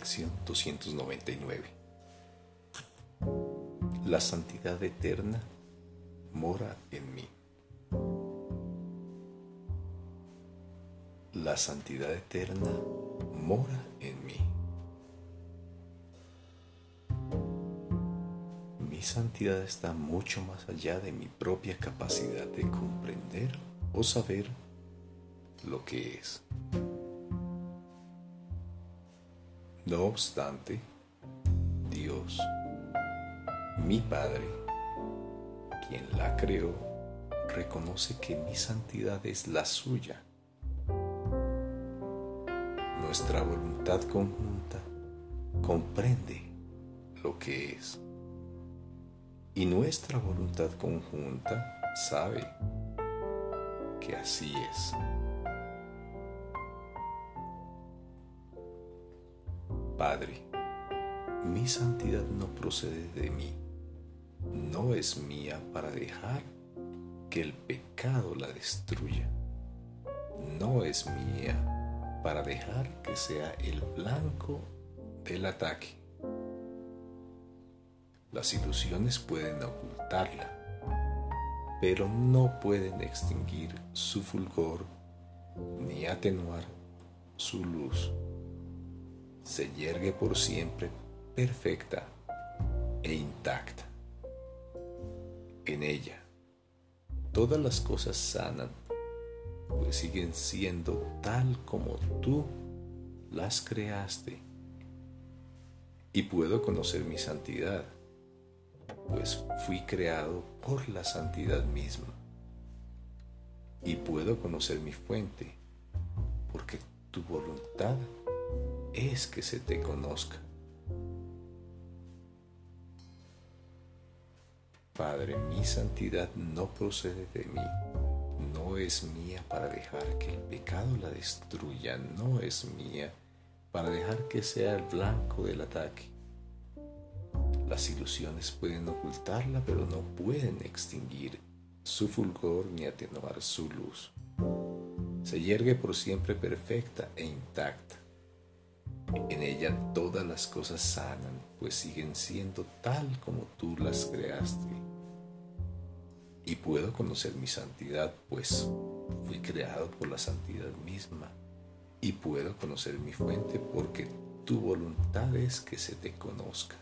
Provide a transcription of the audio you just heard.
Lección 299. La santidad eterna mora en mí. La santidad eterna mora en mí. Mi santidad está mucho más allá de mi propia capacidad de comprender o saber lo que es. No obstante, Dios, mi Padre, quien la creó, reconoce que mi santidad es la suya. Nuestra voluntad conjunta comprende lo que es. Y nuestra voluntad conjunta sabe que así es. Padre, mi santidad no procede de mí, no es mía para dejar que el pecado la destruya, no es mía para dejar que sea el blanco del ataque. Las ilusiones pueden ocultarla, pero no pueden extinguir su fulgor ni atenuar su luz se yergue por siempre perfecta e intacta. En ella, todas las cosas sanan, pues siguen siendo tal como tú las creaste. Y puedo conocer mi santidad, pues fui creado por la santidad misma. Y puedo conocer mi fuente, porque tu voluntad es que se te conozca. Padre, mi santidad no procede de mí, no es mía para dejar que el pecado la destruya, no es mía para dejar que sea el blanco del ataque. Las ilusiones pueden ocultarla, pero no pueden extinguir su fulgor ni atenuar su luz. Se yergue por siempre perfecta e intacta en ella todas las cosas sanan, pues siguen siendo tal como tú las creaste. Y puedo conocer mi santidad, pues fui creado por la santidad misma. Y puedo conocer mi fuente porque tu voluntad es que se te conozca.